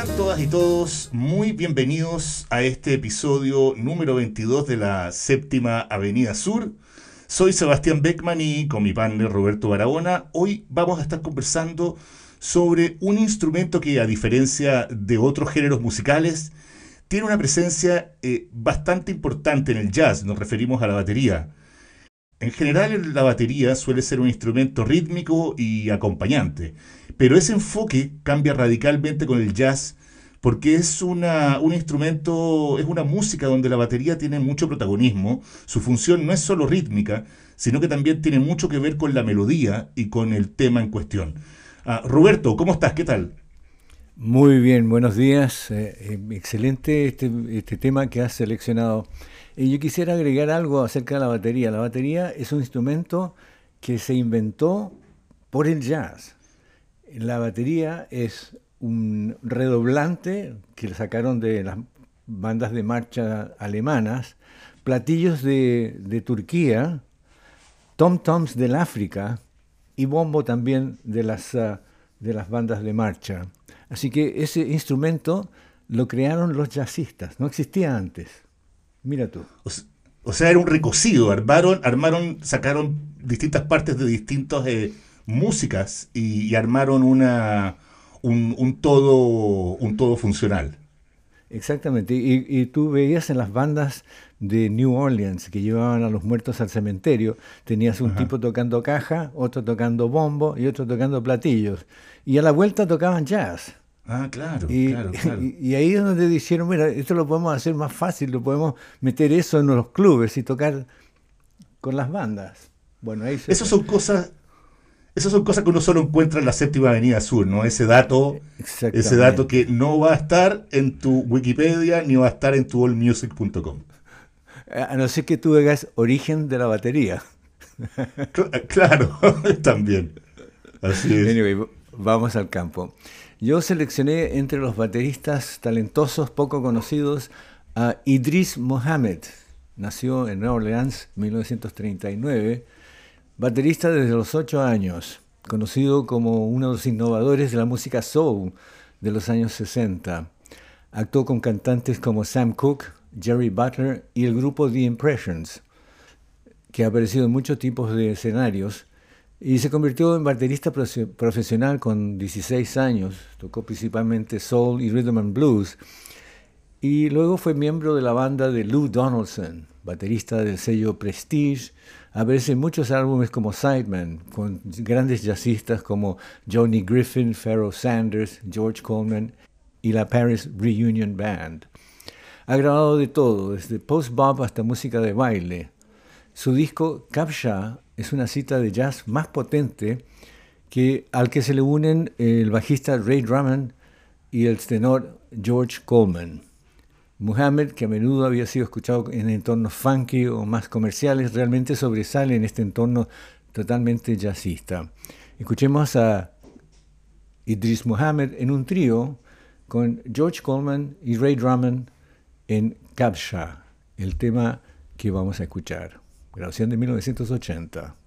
Sean todas y todos muy bienvenidos a este episodio número 22 de la séptima Avenida Sur. Soy Sebastián Beckman y con mi partner Roberto Barahona, hoy vamos a estar conversando sobre un instrumento que a diferencia de otros géneros musicales, tiene una presencia eh, bastante importante en el jazz, nos referimos a la batería. En general la batería suele ser un instrumento rítmico y acompañante, pero ese enfoque cambia radicalmente con el jazz porque es una, un instrumento, es una música donde la batería tiene mucho protagonismo, su función no es solo rítmica, sino que también tiene mucho que ver con la melodía y con el tema en cuestión. Ah, Roberto, ¿cómo estás? ¿Qué tal? Muy bien, buenos días. Eh, eh, excelente este, este, tema que has seleccionado. Y yo quisiera agregar algo acerca de la batería. La batería es un instrumento que se inventó por el jazz. La batería es un redoblante que le sacaron de las bandas de marcha alemanas, platillos de, Turquía, tom-toms del África y bombo también de las, ah, de las bandas de marcha. Así que ese instrumento lo crearon los jazzistas, no existía antes. Mira tú. O, sea, era un recocido, armaron, sacaron distintas partes de distintas eh, músicas y, armaron una, un, todo, un todo funcional. Exactamente, y, tú veías en las bandas de New Orleans que llevaban a los muertos al cementerio, tenías un tipo tocando caja, otro tocando bombo y otro tocando platillos. Y a la vuelta tocaban jazz. Ah, claro, y, claro, Y, ahí es donde dijeron, mira, esto lo podemos hacer más fácil, lo podemos meter eso en los clubes y tocar con las bandas. Bueno, ahí Esas son cosas esas son cosas que uno solo encuentra en la séptima avenida sur, ¿no? Ese dato, ese dato que no va a estar en tu Wikipedia ni va a estar en tu allmusic.com. A no ser que tú hagas origen de la batería. Claro, también. Así es. Anyway, vamos al campo. Yo seleccioné entre los bateristas talentosos poco conocidos a Idris Mohamed. Nació en Nueva Orleans en 1939 Baterista desde los ocho años, conocido como uno de los innovadores de la música soul de los años 60. Actuó con cantantes como Sam Cooke, Jerry Butler y el grupo The Impressions, que ha aparecido en muchos tipos de escenarios, y se convirtió en baterista profesional con 16 años. Tocó principalmente soul y rhythm and blues. Y luego fue miembro de la banda de Lou Donaldson, baterista del sello Prestige, aparece en muchos álbumes como Sideman, con grandes jazzistas como Johnny Griffin, Pharoah Sanders, George Coleman y la Paris Reunion Band. Ha grabado de todo, desde post-bop hasta música de baile. Su disco Capsha es una cita de jazz más potente que, al que se le unen el bajista Ray Drummond y el tenor George Coleman. Muhammad, que a menudo había sido escuchado en entornos funky o más comerciales, realmente sobresale en este entorno totalmente jazzista. Escuchemos a Idris Muhammad en un trío con George Coleman y Ray Drummond en Kabsha, el tema que vamos a escuchar. Grabación de 1980.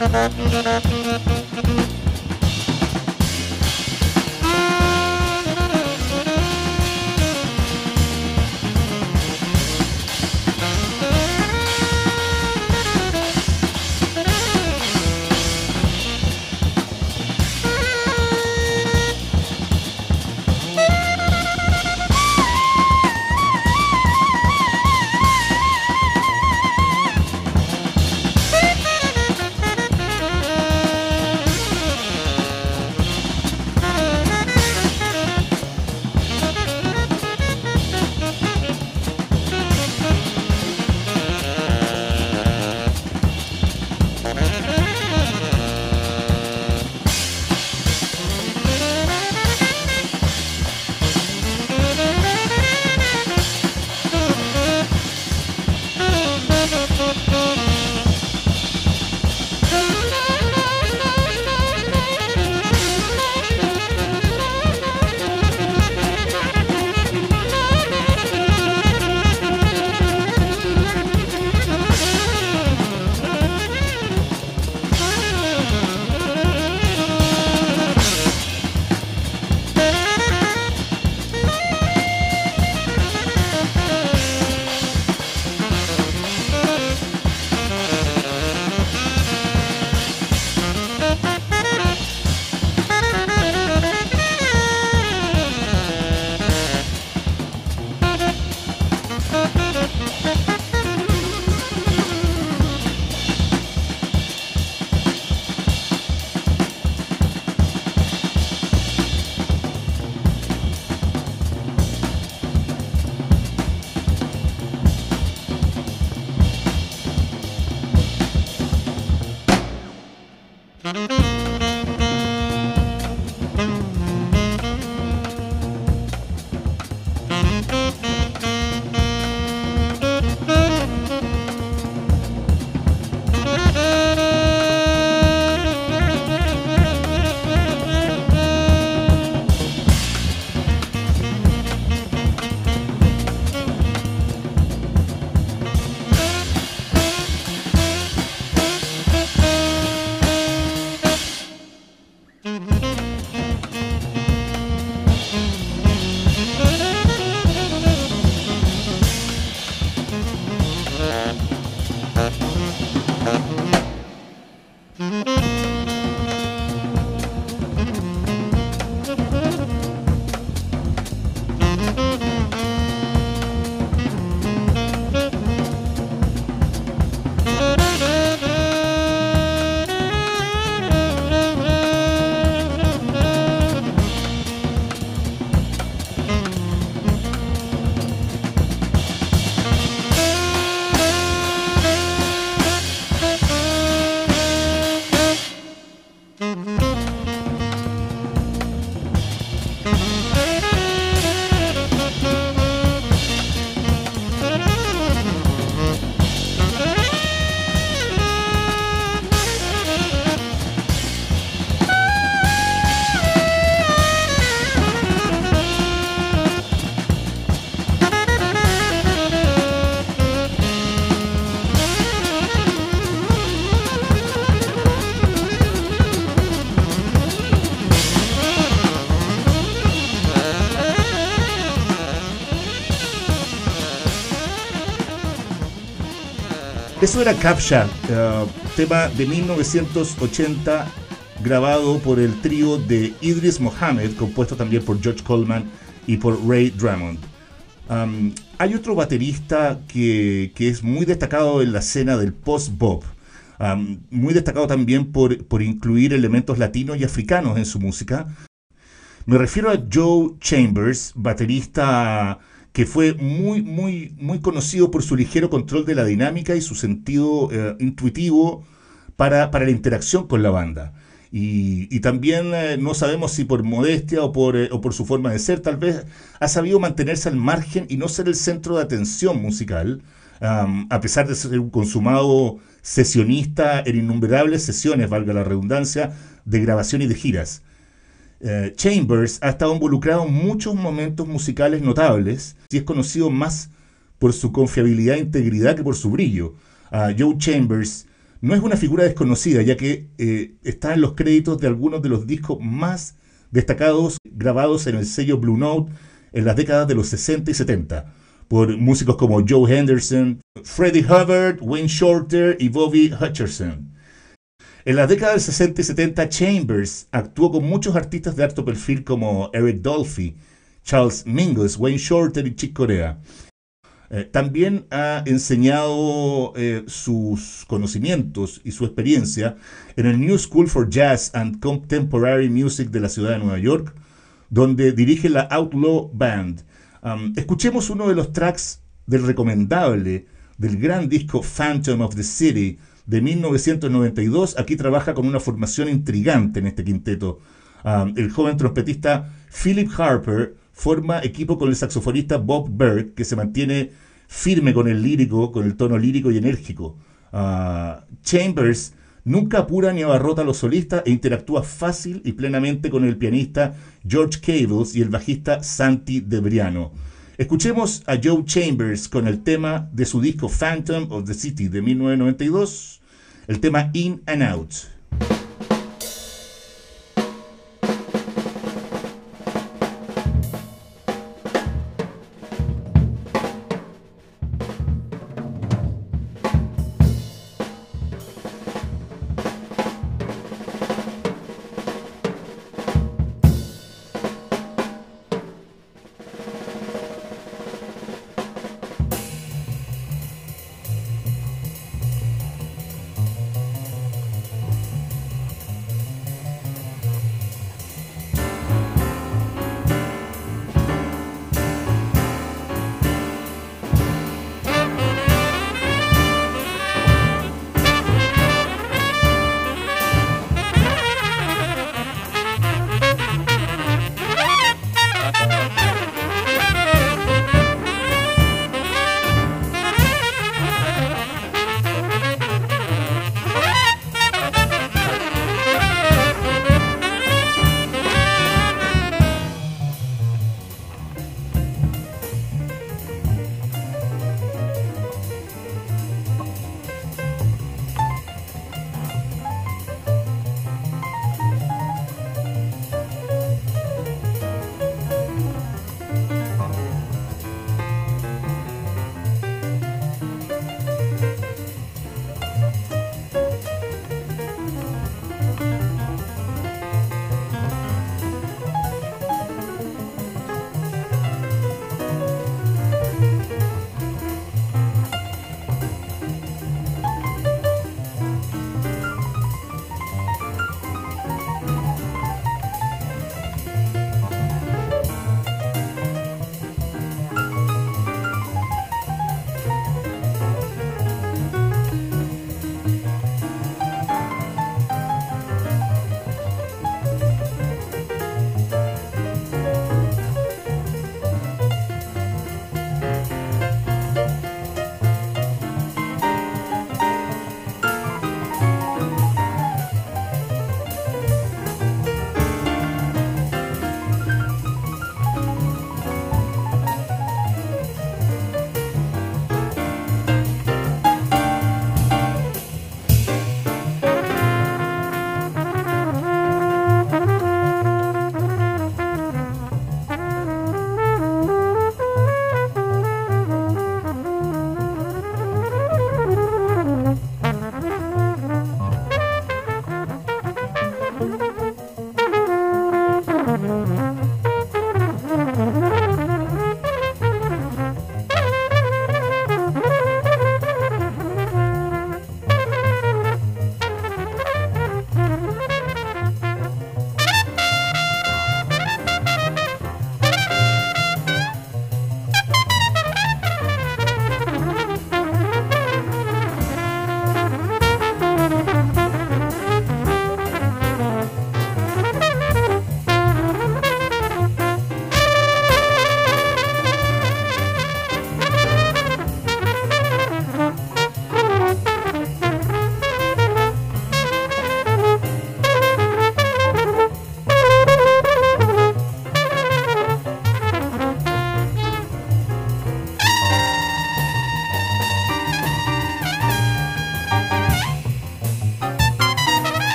Thank. Eso era Captcha, uh, tema de 1980 grabado por el trío de Idris Mohamed, compuesto también por George Coleman y por Ray Drummond. Um, hay otro baterista que, es muy destacado en la escena del post-bop, muy destacado también por, por incluir elementos latinos y africanos en su música. Me refiero a Joe Chambers, baterista que fue muy, muy, muy conocido por su ligero control de la dinámica y su sentido eh, intuitivo para, la interacción con la banda. Y, también eh, no sabemos si por modestia o por, eh, o por su forma de ser, tal vez ha sabido mantenerse al margen y no ser el centro de atención musical, a pesar de ser un consumado sesionista en innumerables sesiones, valga la redundancia, de grabación y de giras. Eh, Chambers ha estado involucrado en muchos momentos musicales notables y es conocido más por su confiabilidad e integridad que por su brillo. Ah, Joe Chambers no es una figura desconocida, ya que eh, está en los créditos de algunos de los discos más destacados grabados en el sello Blue Note en las décadas de los 60 y 70, por músicos como Joe Henderson, Freddie Hubbard, Wayne Shorter y Bobby Hutcherson. En las décadas del 60 y 70, Chambers actuó con muchos artistas de alto perfil como Eric Dolphy, Charles Mingus, Wayne Shorter y Chick Corea. Eh, también ha enseñado eh, sus conocimientos y su experiencia en el New School for Jazz and Contemporary Music de la ciudad de Nueva York, donde dirige la Outlaw Band. escuchemos uno de los tracks del recomendable del gran disco Phantom of the City de 1992. Aquí trabaja con una formación intrigante en este quinteto. Ah, el joven trompetista Philip Harper forma equipo con el saxofonista Bob Berg, que se mantiene firme con el lírico, con el tono lírico y enérgico. Ah, Chambers nunca apura ni abarrota a los solistas e interactúa fácil y plenamente con el pianista George Cables y el bajista Santi Debriano. Escuchemos a Joe Chambers con el tema de su disco Phantom of the City de 1992 el tema In and Out.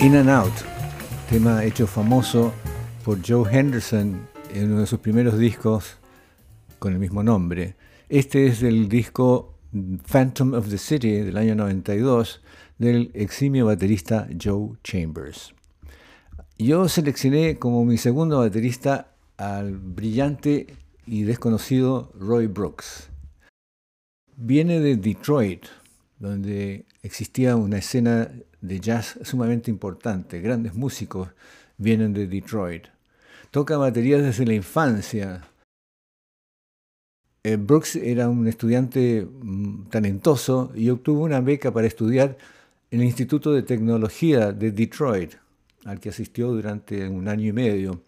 In and Out, tema hecho famoso por Joe Henderson en uno de sus primeros discos con el mismo nombre. Este es del disco Phantom of the City del año 92 del eximio baterista Joe Chambers. Yo seleccioné como mi segundo baterista al brillante y desconocido Roy Brooks. Viene de Detroit, donde existía una escena de jazz sumamente importante. Grandes músicos vienen de Detroit. Toca batería desde la infancia. Eh, Brooks era un estudiante mm, talentoso y obtuvo una beca para estudiar en el Instituto de Tecnología de Detroit, al que asistió durante un año y medio.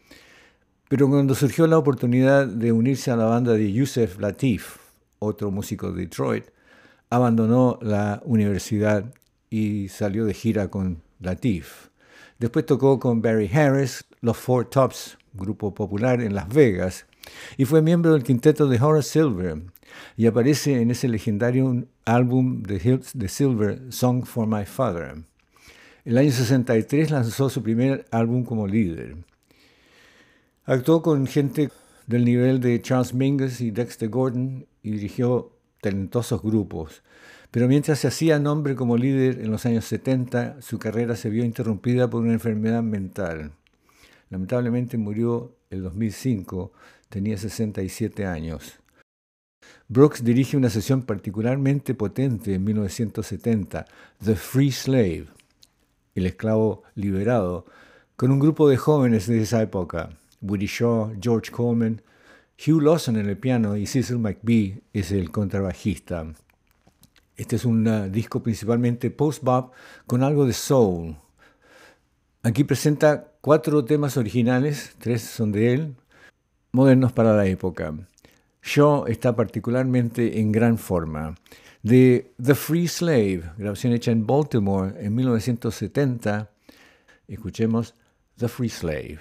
Pero cuando surgió la oportunidad de unirse a la banda de Yusef Latif, otro músico de Detroit, abandonó la universidad y salió de gira con Latif. Después tocó con Barry Harris, los Four Tops, grupo popular en Las Vegas, y fue miembro del quinteto de Horace Silver, y aparece en ese legendario álbum de, de Silver, Song for My Father. El año 63 lanzó su primer álbum como líder. Actuó con gente del nivel de Charles Mingus y Dexter Gordon y dirigió talentosos grupos. Pero mientras se hacía nombre como líder en los años 70, su carrera se vio interrumpida por una enfermedad mental. Lamentablemente murió en 2005, tenía 67 años. Brooks dirige una sesión particularmente potente en 1970, The Free Slave, el esclavo liberado, con un grupo de jóvenes de esa época, Woody Shaw, George Coleman, Hugh Lawson en el piano y Cecil McBee es el contrabajista. Este es un uh, disco principalmente post-bop con algo de soul. Aquí presenta cuatro temas originales, tres son de él, modernos para la época. Shaw está particularmente en gran forma. De The Free Slave, grabación hecha en Baltimore en 1970, escuchemos The Free Slave.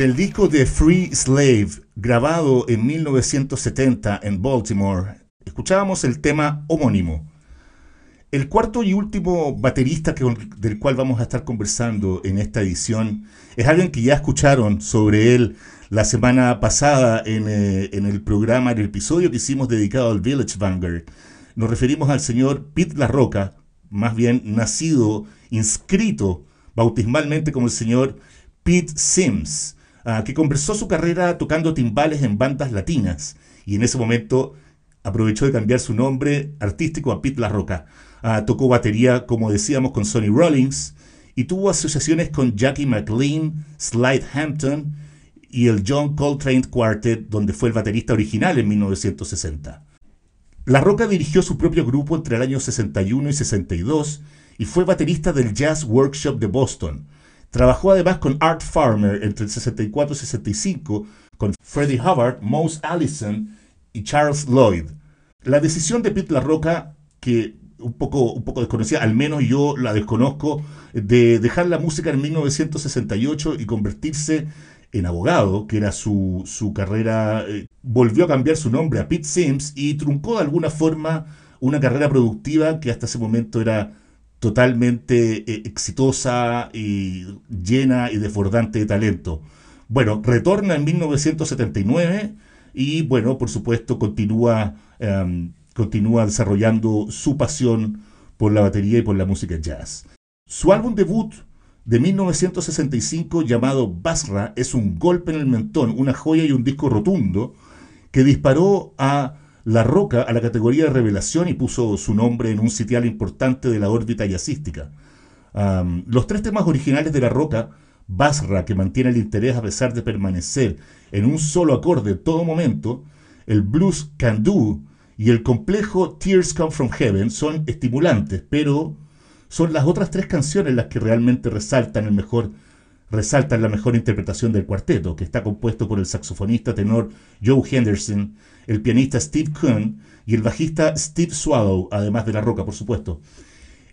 Del disco de Free Slave, grabado en 1970 en Baltimore, escuchábamos el tema homónimo. El cuarto y último baterista que, del cual vamos a estar conversando en esta edición es alguien que ya escucharon sobre él la semana pasada en, eh, el programa, en el episodio que hicimos dedicado al Village Vanguard. Nos referimos al señor Pete La Roca, más bien nacido, inscrito bautismalmente como el señor Pete Sims Ah, que conversó su carrera tocando timbales en bandas latinas y en ese momento aprovechó de cambiar su nombre artístico a Pete La Roca. Ah, tocó batería, como decíamos, con Sonny Rollins y tuvo asociaciones con Jackie McLean, Slide Hampton y el John Coltrane Quartet, donde fue el baterista original en 1960. La Roca dirigió su propio grupo entre el año 61 y 62 y fue baterista del Jazz Workshop de Boston, Trabajó además con Art Farmer entre el 64 y 65, con Freddie Hubbard, Mose Allison y Charles Lloyd. La decisión de Pete La Roca, que un poco, un poco desconocida, al menos yo la desconozco, de dejar la música en 1968 y convertirse en abogado, que era su, su carrera, eh, volvió a cambiar su nombre a Pete Sims y truncó de alguna forma una carrera productiva que hasta ese momento era totalmente eh, exitosa y llena y desbordante de talento. Bueno, retorna en 1979 y bueno, por supuesto continúa, em, continúa desarrollando su pasión por la batería y por la música jazz. Su álbum debut de 1965 llamado Basra es un golpe en el mentón, una joya y un disco rotundo que disparó a la Roca a la categoría de revelación y puso su nombre en un sitial importante de la órbita jazzística. los tres temas originales de La Roca, Basra, que mantiene el interés a pesar de permanecer en un solo acorde todo momento, el blues Can Do y el complejo Tears Come From Heaven son estimulantes, pero son las otras tres canciones las que realmente resaltan el mejor resaltan la mejor interpretación del cuarteto, que está compuesto por el saxofonista tenor Joe Henderson, el pianista Steve Kuhn y el bajista Steve Swallow, además de La Roca, por supuesto.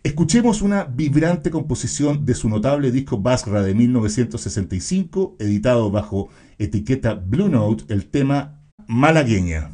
Escuchemos una vibrante composición de su notable disco Basra de 1965, editado bajo etiqueta Blue Note, el tema Malagueña.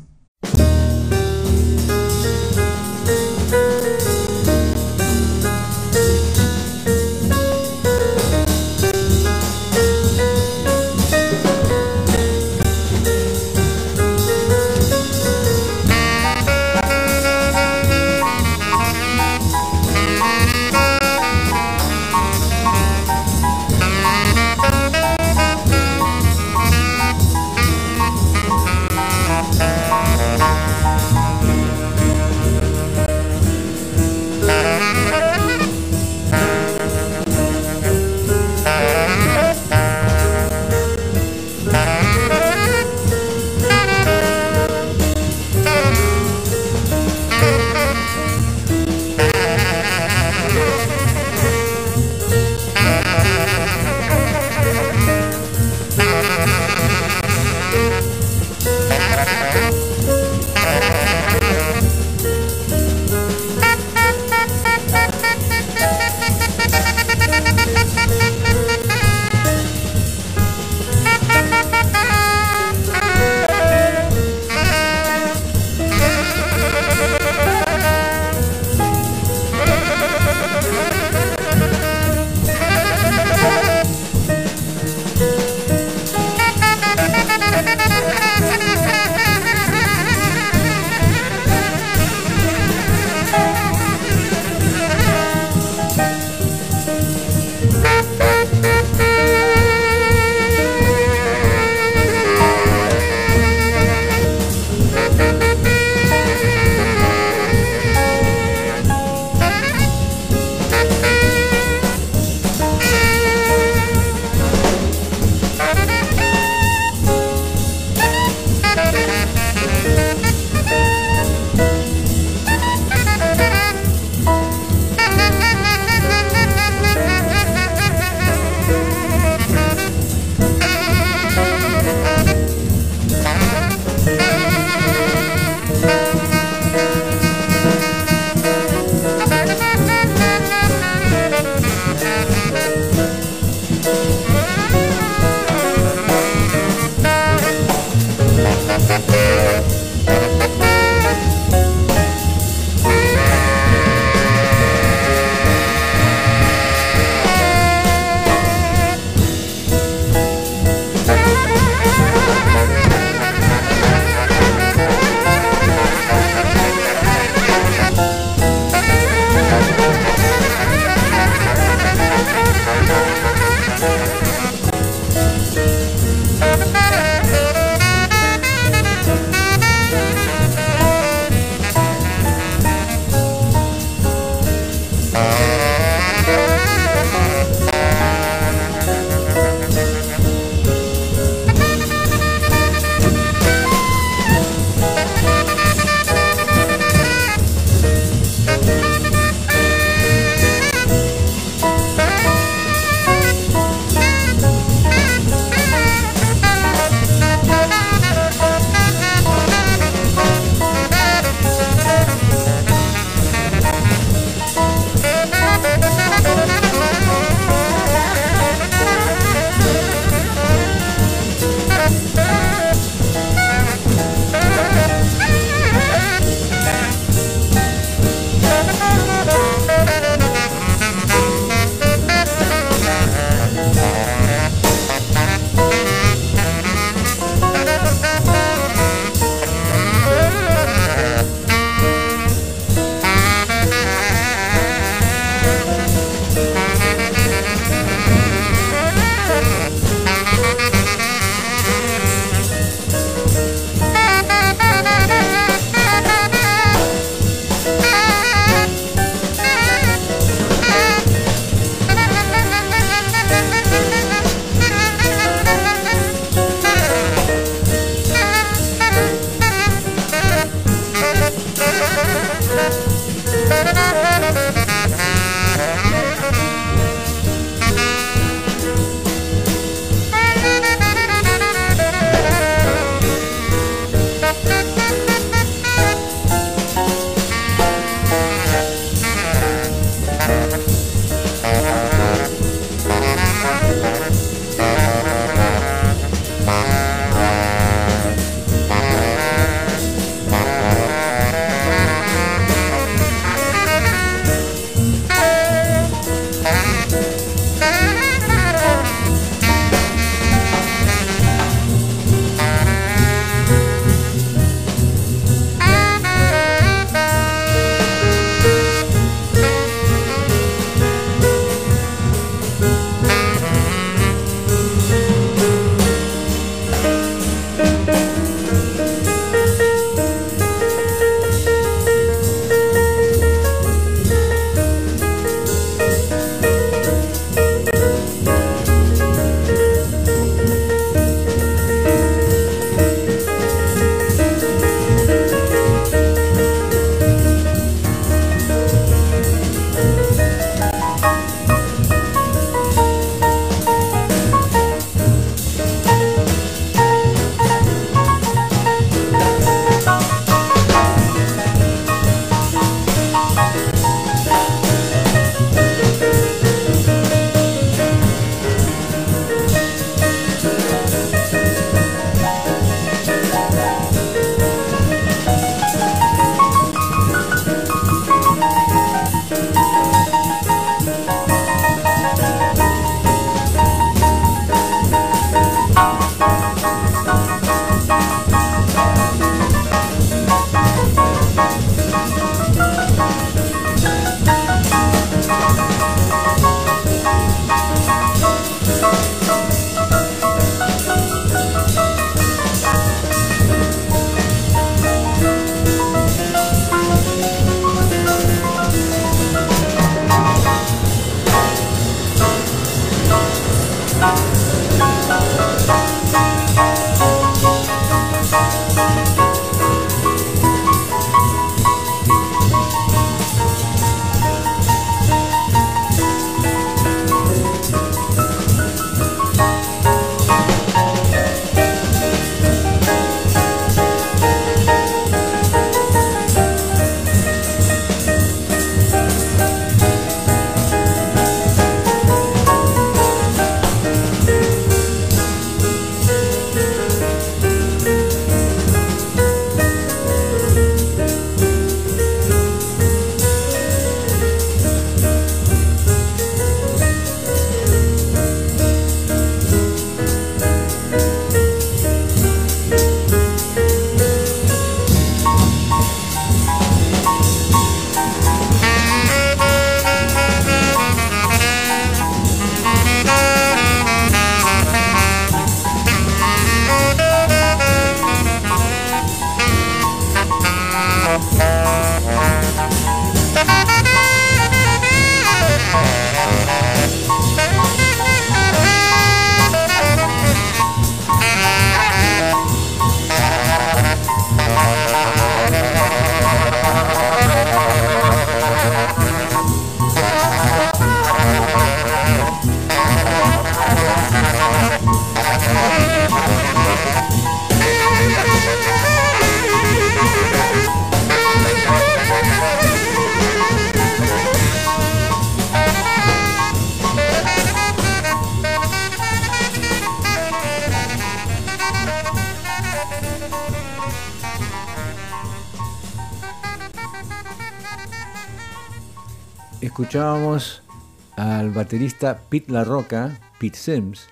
Baterista Pete La Roca, Pete Sims,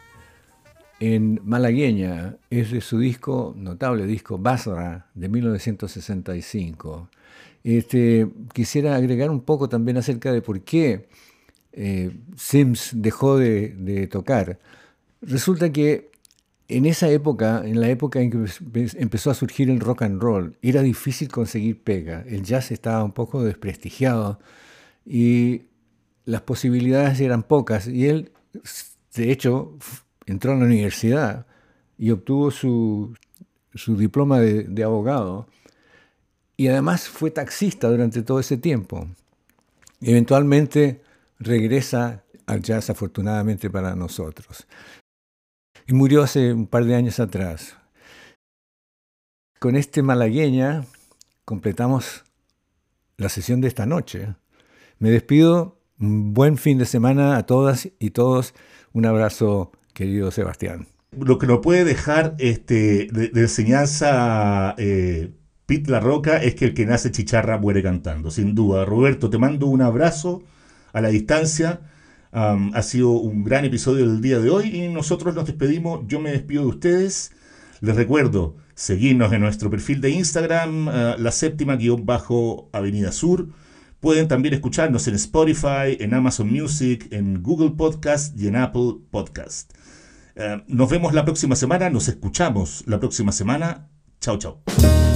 en Malagueña. Es de su disco, notable disco, Basra, de 1965. Este, quisiera agregar un poco también acerca de por qué eh, Sims dejó de, tocar. Resulta que en esa época, en la época en que empezó a surgir el rock and roll, era difícil conseguir pega. El jazz estaba un poco desprestigiado y las posibilidades eran pocas. Y él, de hecho, entró a la universidad y obtuvo su, diploma de, abogado. Y además fue taxista durante todo ese tiempo. Eventualmente regresa al jazz, afortunadamente para nosotros. Y murió hace un par de años atrás. Con este malagueña completamos la sesión de esta noche. Me despido. Buen fin de semana a todas y todos. Un abrazo, querido Sebastián. Lo que nos puede dejar este, de, enseñanza eh, Pete La Roca es que el que nace chicharra muere cantando, sin duda. Roberto, te mando un abrazo a la distancia. ha sido un gran episodio del día de hoy y nosotros nos despedimos. Yo me despido de ustedes. Les recuerdo seguirnos en nuestro perfil de Instagram, uh, la séptima guion bajo Avenida Sur. Pueden también escucharnos en Spotify, en Amazon Music, en Google Podcast y en Apple Podcast. Eh, nos vemos la próxima semana, nos escuchamos la próxima semana. Chao, chao.